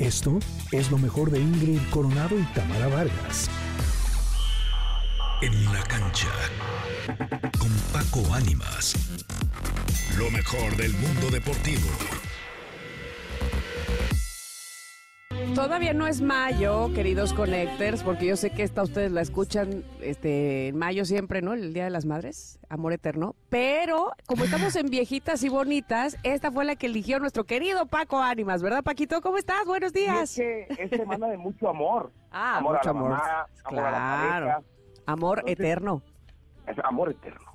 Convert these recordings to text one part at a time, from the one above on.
Esto es lo mejor de Ingrid Coronado y Tamara Vargas. En la cancha con Paco Ánimas. Lo mejor del mundo deportivo. Todavía no es mayo, queridos connectors, porque yo sé que esta ustedes la escuchan este, en mayo siempre, ¿no? El Día de las Madres, amor eterno. Pero como estamos en viejitas y bonitas, esta fue la que eligió nuestro querido Paco Ánimas, ¿verdad, Paquito? ¿Cómo estás? Buenos días. Y es que es semana de mucho amor. Ah, amor mucho a la amor. mamá, amor a la Claro. pareja. Amor Entonces- eterno. Es amor eterno.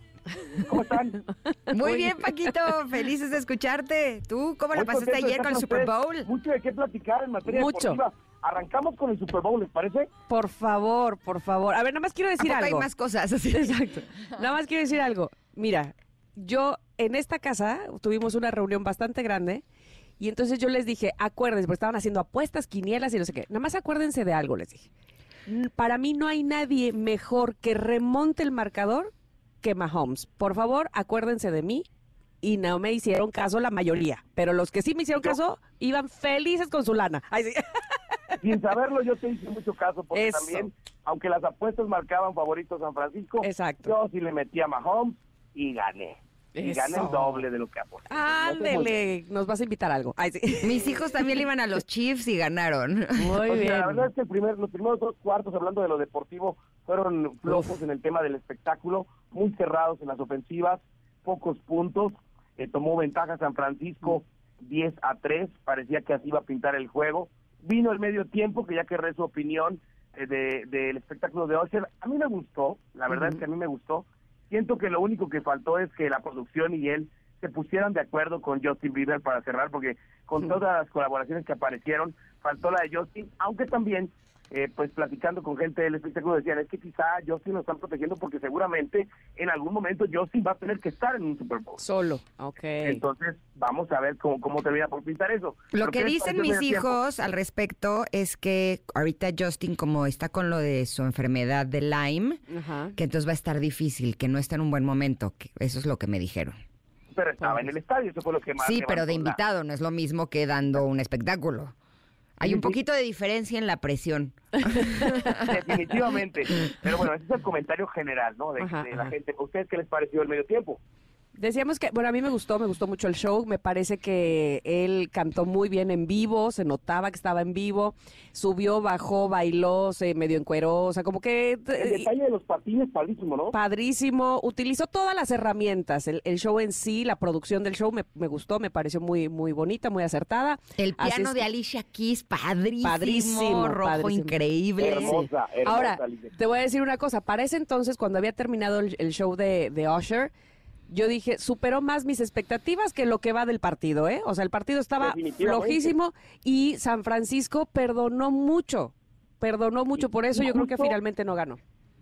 ¿Cómo están? Muy bien, Paquito. Felices de escucharte. ¿Tú cómo la Muy pasaste ayer con el Super. Bowl? Mucho de qué platicar en materia Mucho. deportiva. Arrancamos con el Super Bowl, ¿les parece? Por favor, por favor. A ver, nada más quiero ¿A decir poco hay algo. más cosas así? Exacto. Nada más quiero decir algo. Mira, yo en esta casa tuvimos una reunión bastante grande y entonces yo les dije, acuérdense, porque estaban haciendo apuestas, quinielas y no sé qué. Nada más acuérdense de algo, les dije. Para mí no hay nadie mejor que remonte el marcador que Mahomes. Por favor, acuérdense de mí. Y no me hicieron caso la mayoría. Pero los que sí me hicieron caso iban felices con su lana. Ay, sí. Sin saberlo, yo te hice mucho caso porque Eso. también, aunque las apuestas marcaban favorito San Francisco, Exacto. yo sí le metí a Mahomes y gané. Y Eso. el doble de lo que aposté. Ándele, nos vas a invitar a algo. Ay, sí. Mis hijos también le iban a los Chiefs y ganaron. Muy O sea, bien. la verdad es que el primer, los primeros dos cuartos, hablando de lo deportivo, fueron flojos en el tema del espectáculo, muy cerrados en las ofensivas, pocos puntos. eh, tomó ventaja San Francisco 10 a 3, parecía que así iba a pintar el juego. Vino el medio tiempo, que ya querré su opinión eh, de- del espectáculo de Osher. A mí me gustó, la verdad es que a mí me gustó. Siento que lo único que faltó es que la producción y él se pusieran de acuerdo con Justin Bieber para cerrar, porque con todas las colaboraciones que aparecieron, faltó la de Justin, aunque también, eh, pues platicando con gente del espectáculo, decían, es que quizá Justin lo están protegiendo porque seguramente en algún momento Justin va a tener que estar en un Super Bowl. Solo, ok. Entonces, vamos a ver cómo, cómo termina por pintar eso. Lo que ¿qué les dicen mis tiempo? hijos al respecto es que ahorita Justin, como está con lo de su enfermedad de Lyme, que entonces va a estar difícil, que no está en un buen momento. que eso es lo que me dijeron. Pero estaba en el estadio, eso fue lo que más Sí, pero de invitado, no es lo mismo que dando un espectáculo. Hay un poquito de diferencia en la presión. Definitivamente. Pero bueno, ese es el comentario general, ¿no? De, Ajá, de la ajá. gente. ¿A ustedes qué les pareció el medio tiempo? Decíamos que, bueno, a mí me gustó, me gustó mucho el show, me parece que él cantó muy bien en vivo, se notaba que estaba en vivo, subió, bajó, bailó, se medio encueró, o sea, como que El eh, detalle de los patines, padrísimo, ¿no? padrísimo, utilizó todas las herramientas, el, el show en sí, la producción del show me, me gustó, me pareció muy, muy bonita, muy acertada. El piano es de Alicia Keys, padrísimo, Padrísimo, rojo, padrísimo. increíble. Hermosa, hermosa. Ahora, Alicia. te voy a decir una cosa. Para ese entonces, cuando había terminado el, el show de, de Usher, yo dije, superó más mis expectativas que lo que va del partido, ¿eh? O sea, el partido estaba flojísimo y San Francisco perdonó mucho. Perdonó mucho, por eso yo creo que finalmente no ganó.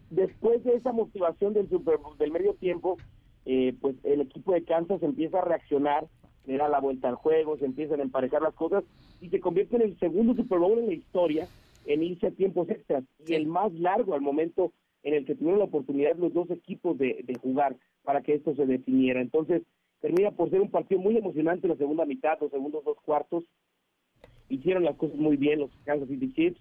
Después de esa motivación del, Super del medio tiempo, eh, pues el equipo de Kansas empieza a reaccionar, le da la vuelta al juego, se empiezan a emparejar las cosas y se convierte en el segundo Super Bowl en la historia en irse a tiempos extras y el más largo al momento en el que tuvieron la oportunidad los dos equipos de, jugar para que esto se definiera. Entonces, termina por ser un partido muy emocionante la segunda mitad, los segundos dos cuartos. Hicieron las cosas muy bien los Kansas City Chiefs,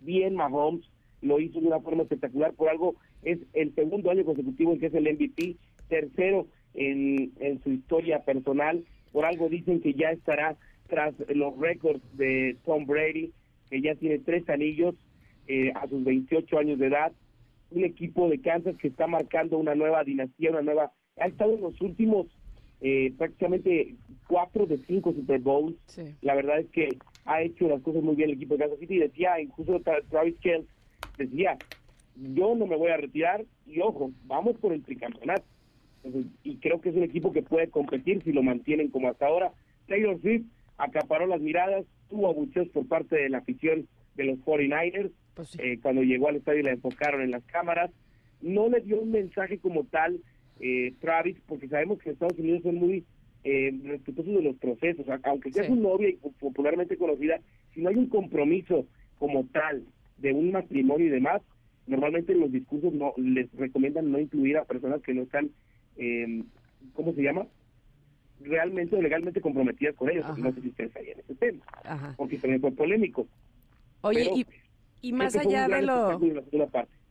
bien Mahomes, lo hizo de una forma espectacular, por algo es el segundo año consecutivo en que es el MVP, tercero en, en su historia personal, por algo dicen que ya estará tras los récords de Tom Brady, que ya tiene tres anillos eh, a sus 28 años de edad, un equipo de Kansas que está marcando una nueva dinastía, una nueva, ha estado en los últimos eh, prácticamente cuatro de cinco Super Bowls, Sí. la verdad es que ha hecho las cosas muy bien el equipo de Kansas City. Decía, incluso Tra- Travis Kelce decía, yo no me voy a retirar y ojo, vamos por el tricampeonato. Entonces, y creo que es un equipo que puede competir si lo mantienen como hasta ahora. Taylor Swift acaparó las miradas, tuvo abucheos por parte de la afición de los 49ers. Pues sí. Eh, cuando llegó al estadio la enfocaron en las cámaras. No le dio un mensaje como tal eh, Travis, porque sabemos que Estados Unidos son muy eh, respetuosos de los procesos, aunque sea Sí. su novia y popularmente conocida, si no hay un compromiso como tal de un matrimonio y demás, normalmente en los discursos no les recomiendan no incluir a personas que no están, eh, ¿cómo se llama? realmente o legalmente comprometidas con ellos. Ajá. No sé si ustedes sabían ese tema, Ajá. porque también fue polémico. Oye, Pero y, y más allá de lo...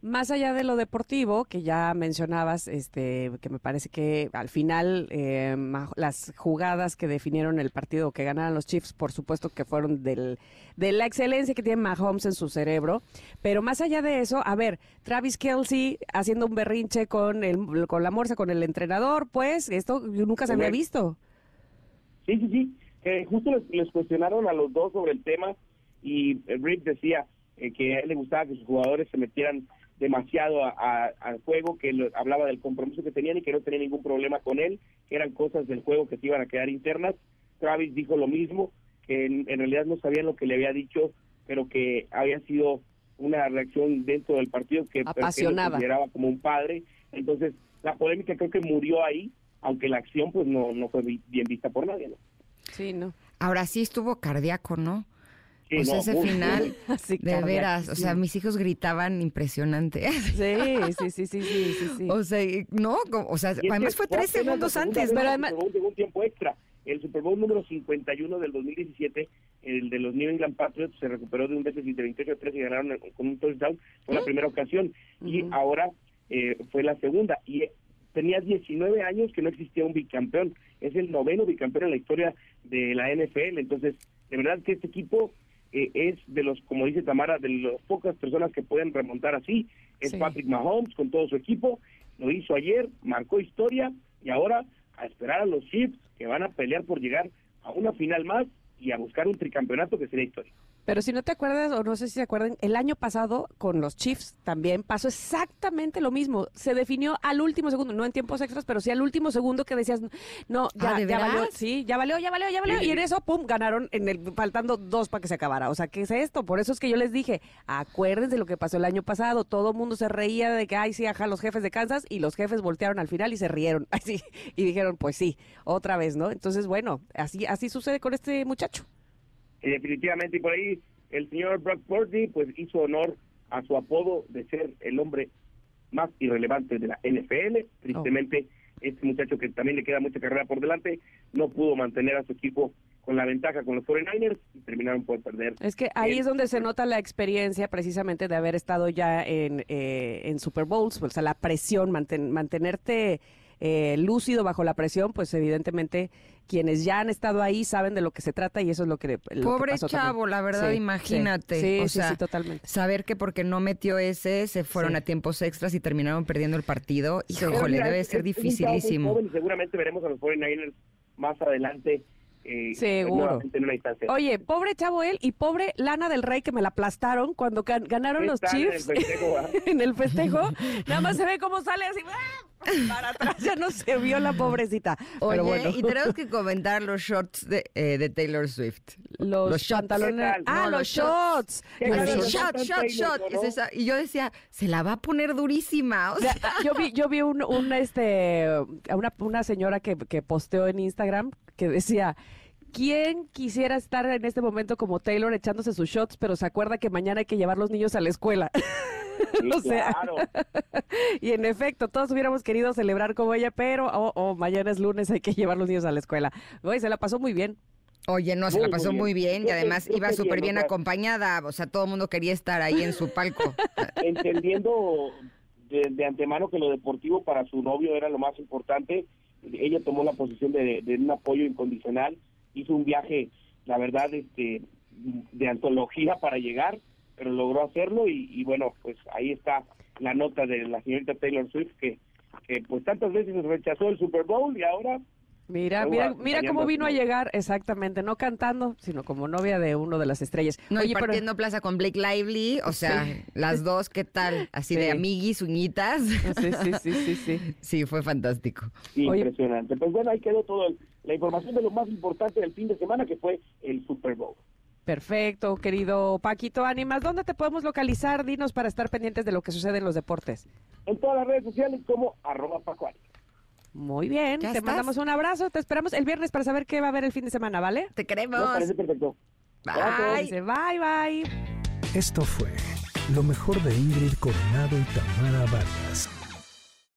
Más allá de lo deportivo, que ya mencionabas, este, que me parece que al final eh, las jugadas que definieron el partido que ganaron los Chiefs, por supuesto que fueron del, de la excelencia que tiene Mahomes en su cerebro. Pero más allá de eso, a ver, Travis Kelsey haciendo un berrinche con, el, con la morsa, con el entrenador, pues esto nunca se había visto. Sí, sí, sí. Eh, justo les, les cuestionaron a los dos sobre el tema y eh, Rick decía eh, que a él le gustaba que sus jugadores se metieran demasiado a- a- al juego, que lo- hablaba del compromiso que tenían y que no tenía ningún problema con él, que eran cosas del juego que se iban a quedar internas. Travis dijo lo mismo, que en, en realidad no sabían lo que le había dicho, pero que había sido una reacción dentro del partido que, Apasionada. consideraba como un padre. Entonces, la polémica creo que murió ahí, aunque la acción pues no, no fue bien vista por nadie. ¿no? Sí, ¿no? Ahora sí estuvo cardíaco, ¿no? Sí, o sea, no, ese muy- final, muy- de veras, o sea, mis hijos gritaban impresionante. Sí, sí, sí, sí, sí, sí, sí. o sea, no, o sea, Y es además fue tres segundos antes, pero además- Super Bowl llegó un tiempo extra. El Super Bowl número 51 del 2017, el de los New England Patriots, se recuperó de un déficit de 28 a 3 y ganaron con un touchdown. Fue la primera ocasión. Y ahora eh, fue la segunda. Y eh, tenía 19 años que no existía un bicampeón. Es el noveno bicampeón en la historia de la NFL. Entonces, de verdad que este equipo eh, es de los, como dice Tamara, de las pocas personas que pueden remontar así. Es Sí. Patrick Mahomes con todo su equipo. Lo hizo ayer, marcó historia y ahora a esperar a los Chiefs que van a pelear por llegar a una final más y a buscar un tricampeonato que sería histórico. Pero si no te acuerdas, o no sé si se acuerdan, el año pasado con los Chiefs también pasó exactamente lo mismo. Se definió al último segundo, no en tiempos extras, pero sí al último segundo que decías, no, ya, Ah, ¿de ya valió, sí, ya valió, ya valió, ya valió. Sí, Y en eso, pum, ganaron en el, faltando dos para que se acabara. O sea, ¿qué es esto? Por eso es que yo les dije, acuérdense lo que pasó el año pasado. Todo el mundo se reía de que, ay, sí, ajá, los jefes de Kansas, y los jefes voltearon al final y se rieron. Así, y dijeron, pues sí, otra vez, ¿no? Entonces, bueno, así, así sucede con este muchacho. Y definitivamente, y por ahí el señor Brock Purdy pues hizo honor a su apodo de ser el hombre más irrelevante de la NFL. Tristemente, este muchacho que también le queda mucha carrera por delante, no pudo mantener a su equipo con la ventaja con los 49ers y terminaron por perder. Es que ahí el es donde se nota la experiencia precisamente de haber estado ya en, eh, en Super Bowls, o sea, la presión, manten- mantenerte eh, lúcido bajo la presión, pues evidentemente quienes ya han estado ahí saben de lo que se trata y eso es lo que, lo que Pobre también. chavo, la verdad, Sí, imagínate. Sí, o sí, sea, sí, totalmente. saber que porque no metió ese, se fueron Sí. a tiempos extras y terminaron perdiendo el partido. Híjole, debe es- ser es- dificilísimo. joven seguramente veremos a los 49ers más adelante. eh, Seguro. en una. Oye, pobre chavo él y pobre Lana del Rey que me la aplastaron cuando gan- ganaron los Están en el Chiefs festejo, en el festejo. Nada más se ve cómo sale así ¡ah! Para atrás, ya no se vio la pobrecita. Oye, Pero bueno. y tenemos que comentar los shorts de, eh, de Taylor Swift. Los, Los shots. Ah, No, los los shots. Shot, Y yo decía, se la va a poner durísima. o sea, yo vi, yo vi un, un, este, una, una señora que, que posteó en Instagram que decía, ¿quién quisiera estar en este momento como Taylor echándose sus shots, pero se acuerda que mañana hay que llevar los niños a la escuela? Sí, o sea, claro. y en efecto, todos hubiéramos querido celebrar como ella, pero oh, oh, mañana es lunes, hay que llevar los niños a la escuela. Oye, se la pasó muy bien. Oye, no, se Muy, la pasó muy muy bien. y además iba súper bien, acompañada. O sea, todo el mundo quería estar ahí en su palco. entendiendo de, de antemano que lo deportivo para su novio era lo más importante, ella tomó la posición de, de un apoyo incondicional, hizo un viaje, la verdad, este de antología para llegar, pero logró hacerlo y, y bueno, pues ahí está la nota de la señorita Taylor Swift que, que pues tantas veces rechazó el Super Bowl y ahora Mira, mira, mira cómo vino a llegar, exactamente, no cantando, sino como novia de uno de las estrellas. No, y Oye, pero- partiendo plaza con Blake Lively, o sea, Sí. las dos, ¿qué tal? Así Sí. de amiguis, uñitas. Sí, sí, sí, sí, sí. Sí, fue fantástico. Oye. impresionante. Pues bueno, ahí quedó toda la información de lo más importante del fin de semana que fue el Super Bowl. Perfecto, querido Paquito Ánimas. ¿Dónde te podemos localizar? Dinos para estar pendientes de lo que sucede en los deportes. En todas las redes sociales como arroba Paco. Muy bien, ¿Ya te estás? mandamos un abrazo. Te esperamos el viernes para saber qué va a haber el fin de semana, ¿vale? Te Me queremos. parece perfecto. Bye. Dice, bye, bye. Esto fue lo mejor de Ingrid Coronado y Tamara Vargas.